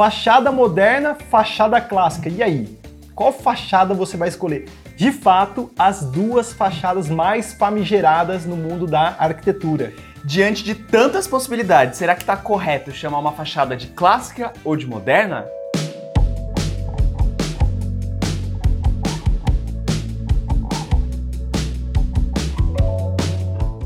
Fachada moderna, fachada clássica. E aí? Qual fachada você vai escolher? De fato, as duas fachadas mais famigeradas no mundo da arquitetura. Diante de tantas possibilidades, será que está correto chamar uma fachada de clássica ou de moderna?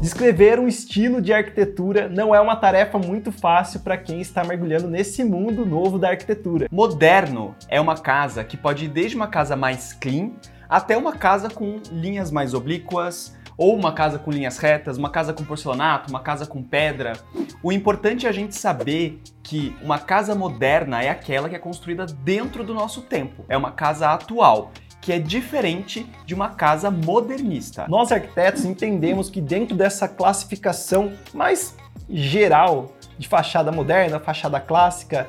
Descrever um estilo de arquitetura não é uma tarefa muito fácil para quem está mergulhando nesse mundo novo da arquitetura. Moderno é uma casa que pode ir desde uma casa mais clean até uma casa com linhas mais oblíquas, ou uma casa com linhas retas, uma casa com porcelanato, uma casa com pedra. O importante é a gente saber que uma casa moderna é aquela que é construída dentro do nosso tempo, é uma casa atual que é diferente de uma casa modernista. Nós arquitetos entendemos que dentro dessa classificação mais geral de fachada moderna, fachada clássica,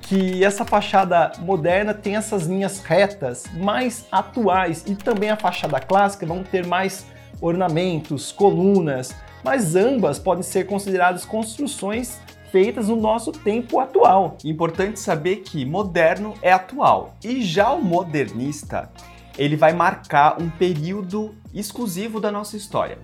que essa fachada moderna tem essas linhas retas mais atuais e também a fachada clássica vão ter mais ornamentos, colunas, mas ambas podem ser consideradas construções feitas no nosso tempo atual. Importante saber que moderno é atual e já o modernista ele vai marcar um período exclusivo da nossa história.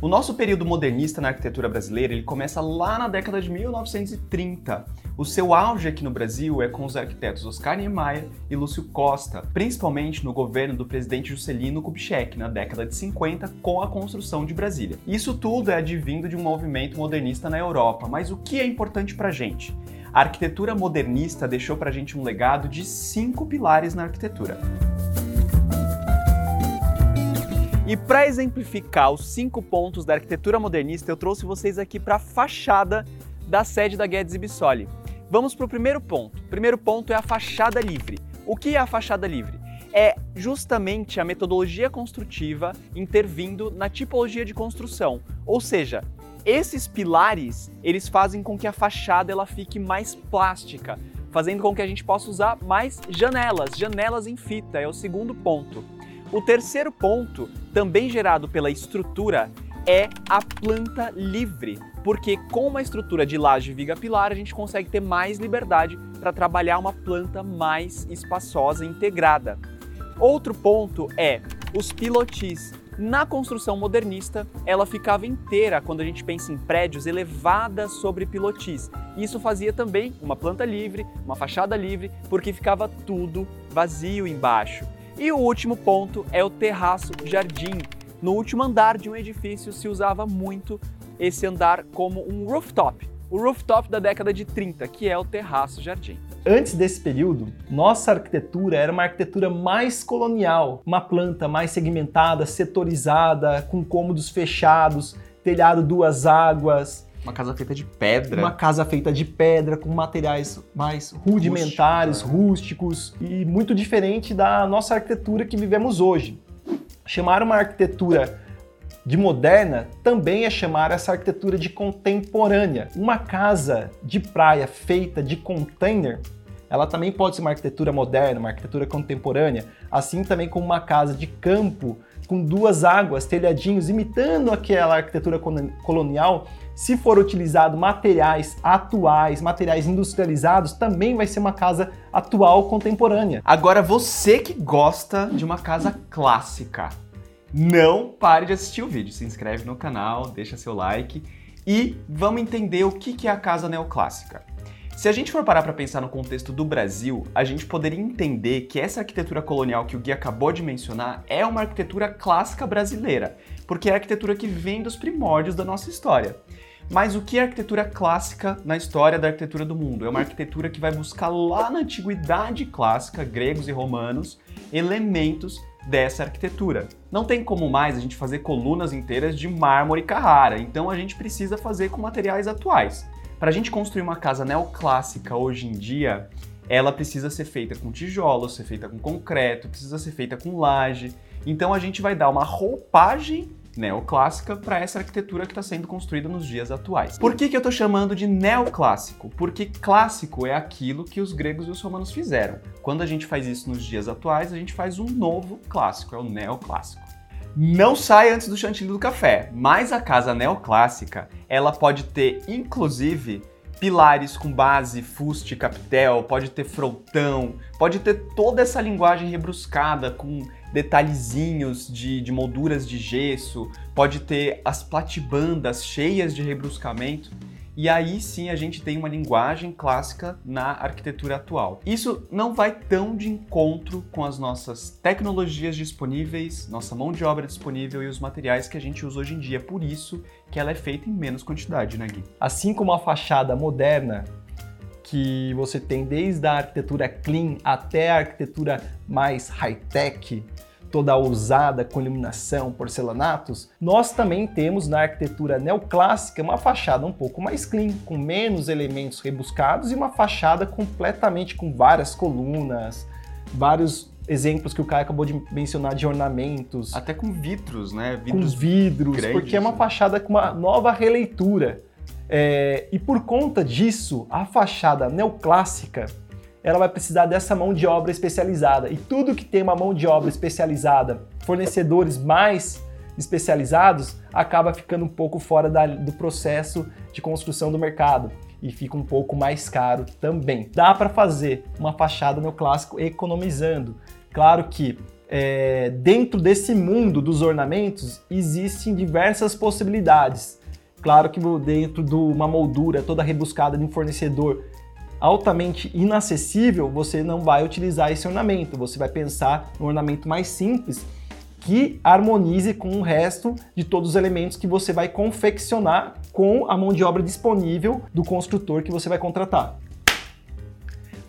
O nosso período modernista na arquitetura brasileira ele começa lá na década de 1930. O seu auge aqui no Brasil é com os arquitetos Oscar Niemeyer e Lúcio Costa, principalmente no governo do presidente Juscelino Kubitschek na década de 50 com a construção de Brasília. Isso tudo é advindo de um movimento modernista na Europa, mas o que é importante para gente? A arquitetura modernista deixou para gente um legado de cinco pilares na arquitetura. E para exemplificar os cinco pontos da arquitetura modernista, eu trouxe vocês aqui para a fachada da sede da Guedes e Bissoli. Vamos para o primeiro ponto. O primeiro ponto é a fachada livre. O que é a fachada livre? É justamente a metodologia construtiva intervindo na tipologia de construção. Ou seja, esses pilares, eles fazem com que a fachada ela fique mais plástica, fazendo com que a gente possa usar mais janelas, janelas em fita, é o segundo ponto. O terceiro ponto, também gerado pela estrutura, é a planta livre, porque com uma estrutura de laje viga pilar a gente consegue ter mais liberdade para trabalhar uma planta mais espaçosa e integrada. Outro ponto é os pilotis. Na construção modernista, ela ficava inteira quando a gente pensa em prédios elevadas sobre pilotis. Isso fazia também uma planta livre, uma fachada livre, porque ficava tudo vazio embaixo. E o último ponto é o terraço-jardim. No último andar de um edifício se usava muito esse andar como um rooftop. O rooftop da década de 30, que é o terraço-jardim. Antes desse período, nossa arquitetura era uma arquitetura mais colonial, uma planta mais segmentada, setorizada, com cômodos fechados, telhado duas águas, uma casa feita de pedra. Uma casa feita de pedra, com materiais mais rudimentares, rústicos e muito diferente da nossa arquitetura que vivemos hoje. Chamar uma arquitetura de moderna também é chamar essa arquitetura de contemporânea. Uma casa de praia feita de container, ela também pode ser uma arquitetura moderna, uma arquitetura contemporânea, assim também como uma casa de campo com duas águas, telhadinhos, imitando aquela arquitetura colonial, se for utilizado materiais atuais, materiais industrializados, também vai ser uma casa atual contemporânea. Agora você que gosta de uma casa clássica, não pare de assistir o vídeo, se inscreve no canal, deixa seu like e vamos entender o que é a casa neoclássica. Se a gente for parar para pensar no contexto do Brasil, a gente poderia entender que essa arquitetura colonial que o Gui acabou de mencionar é uma arquitetura clássica brasileira, porque é a arquitetura que vem dos primórdios da nossa história. Mas o que é arquitetura clássica na história da arquitetura do mundo? É uma arquitetura que vai buscar lá na antiguidade clássica, gregos e romanos, elementos dessa arquitetura. Não tem como mais a gente fazer colunas inteiras de mármore Carrara, então a gente precisa fazer com materiais atuais. Para a gente construir uma casa neoclássica hoje em dia, ela precisa ser feita com tijolos, ser feita com concreto, precisa ser feita com laje. Então a gente vai dar uma roupagem neoclássica para essa arquitetura que está sendo construída nos dias atuais. Por que, que eu estou chamando de neoclássico? Porque clássico é aquilo que os gregos e os romanos fizeram. Quando a gente faz isso nos dias atuais, a gente faz um novo clássico, é o neoclássico. Não sai antes do chantilly do café, mas a casa neoclássica, ela pode ter inclusive pilares com base fuste, capitel, pode ter frontão, pode ter toda essa linguagem rebruscada com detalhezinhos de, de molduras de gesso, pode ter as platibandas cheias de rebruscamento. E aí sim a gente tem uma linguagem clássica na arquitetura atual. Isso não vai tão de encontro com as nossas tecnologias disponíveis, nossa mão de obra disponível e os materiais que a gente usa hoje em dia. Por isso que ela é feita em menos quantidade, né, Gui? Assim como a fachada moderna, que você tem desde a arquitetura clean até a arquitetura mais high-tech, toda ousada com iluminação, porcelanatos, nós também temos na arquitetura neoclássica uma fachada um pouco mais clean, com menos elementos rebuscados e uma fachada completamente com várias colunas, vários exemplos que o Caio acabou de mencionar de ornamentos. Até com vidros, né? Vidros com vidros, grandes, porque é uma né? fachada com uma nova releitura. É, e por conta disso, a fachada neoclássica ela vai precisar dessa mão de obra especializada. E tudo que tem uma mão de obra especializada, fornecedores mais especializados, acaba ficando um pouco fora da, do processo de construção do mercado e fica um pouco mais caro também. Dá para fazer uma fachada neoclássico economizando. Claro que é, dentro desse mundo dos ornamentos existem diversas possibilidades. Claro que dentro de uma moldura toda rebuscada de um fornecedor altamente inacessível, você não vai utilizar esse ornamento. Você vai pensar no ornamento mais simples que harmonize com o resto de todos os elementos que você vai confeccionar com a mão de obra disponível do construtor que você vai contratar.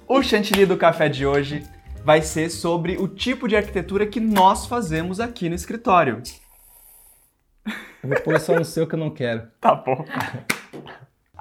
O chantilly do café de hoje vai ser sobre o tipo de arquitetura que nós fazemos aqui no escritório. Eu vou pôr só no seu que eu não quero. Tá bom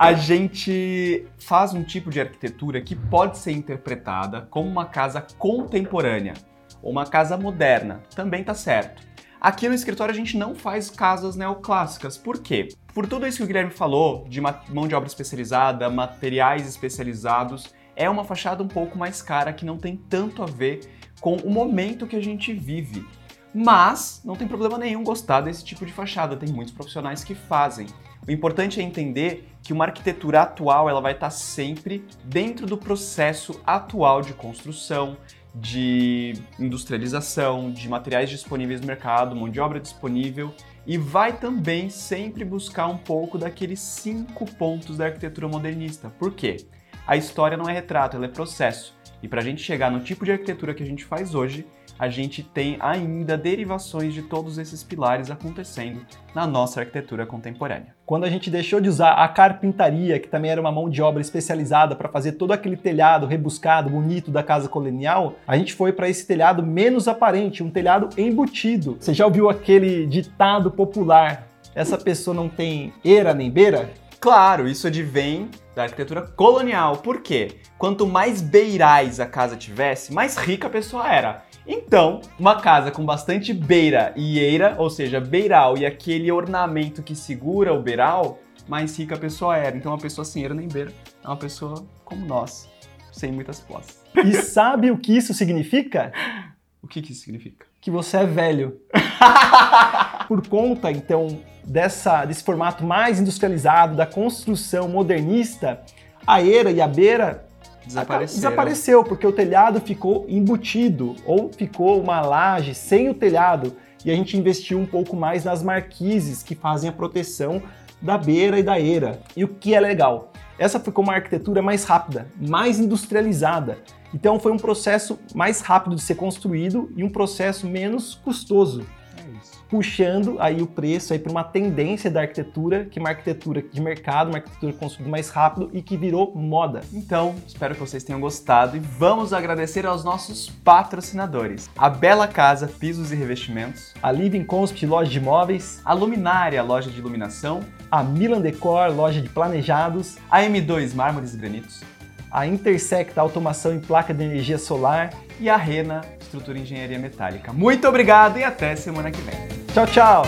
a gente faz um tipo de arquitetura que pode ser interpretada como uma casa contemporânea ou uma casa moderna, também tá certo. Aqui no escritório a gente não faz casas neoclássicas. Por quê? Por tudo isso que o Guilherme falou, de mão de obra especializada, materiais especializados, é uma fachada um pouco mais cara que não tem tanto a ver com o momento que a gente vive. Mas não tem problema nenhum gostar desse tipo de fachada, tem muitos profissionais que fazem. O importante é entender que uma arquitetura atual ela vai estar sempre dentro do processo atual de construção, de industrialização, de materiais disponíveis no mercado, mão de obra disponível e vai também sempre buscar um pouco daqueles cinco pontos da arquitetura modernista. Por quê? A história não é retrato, ela é processo. E para a gente chegar no tipo de arquitetura que a gente faz hoje, a gente tem ainda derivações de todos esses pilares acontecendo na nossa arquitetura contemporânea. Quando a gente deixou de usar a carpintaria, que também era uma mão de obra especializada para fazer todo aquele telhado rebuscado, bonito da casa colonial, a gente foi para esse telhado menos aparente, um telhado embutido. Você já ouviu aquele ditado popular: essa pessoa não tem eira nem beira? Claro, isso advém da arquitetura colonial. Por quê? Quanto mais beirais a casa tivesse, mais rica a pessoa era. Então, uma casa com bastante beira e eira, ou seja, beiral e aquele ornamento que segura o beiral, mais rica a pessoa era. Então, uma pessoa sem eira nem beira é uma pessoa como nós, sem muitas posses. E sabe o que isso significa? O que, que isso significa? Que você é velho. Por conta, então, dessa, desse formato mais industrializado, da construção modernista, a era e a beira Desapareceu, porque o telhado ficou embutido ou ficou uma laje sem o telhado e a gente investiu um pouco mais nas marquises que fazem a proteção da beira e da eira. E o que é legal? Essa ficou uma arquitetura mais rápida, mais industrializada. Então foi um processo mais rápido de ser construído e um processo menos custoso puxando aí o preço aí para uma tendência da arquitetura, que é uma arquitetura de mercado, uma arquitetura construída mais rápido e que virou moda. Então, espero que vocês tenham gostado e vamos agradecer aos nossos patrocinadores. A Bela Casa Pisos e Revestimentos, a Living Consp Loja de Imóveis, a Luminária Loja de Iluminação, a Milan Decor Loja de Planejados, a M2 Mármores e Granitos, a Intersecta Automação em Placa de Energia Solar e a Rena Estrutura e Engenharia Metálica. Muito obrigado e até semana que vem. Tchau, tchau!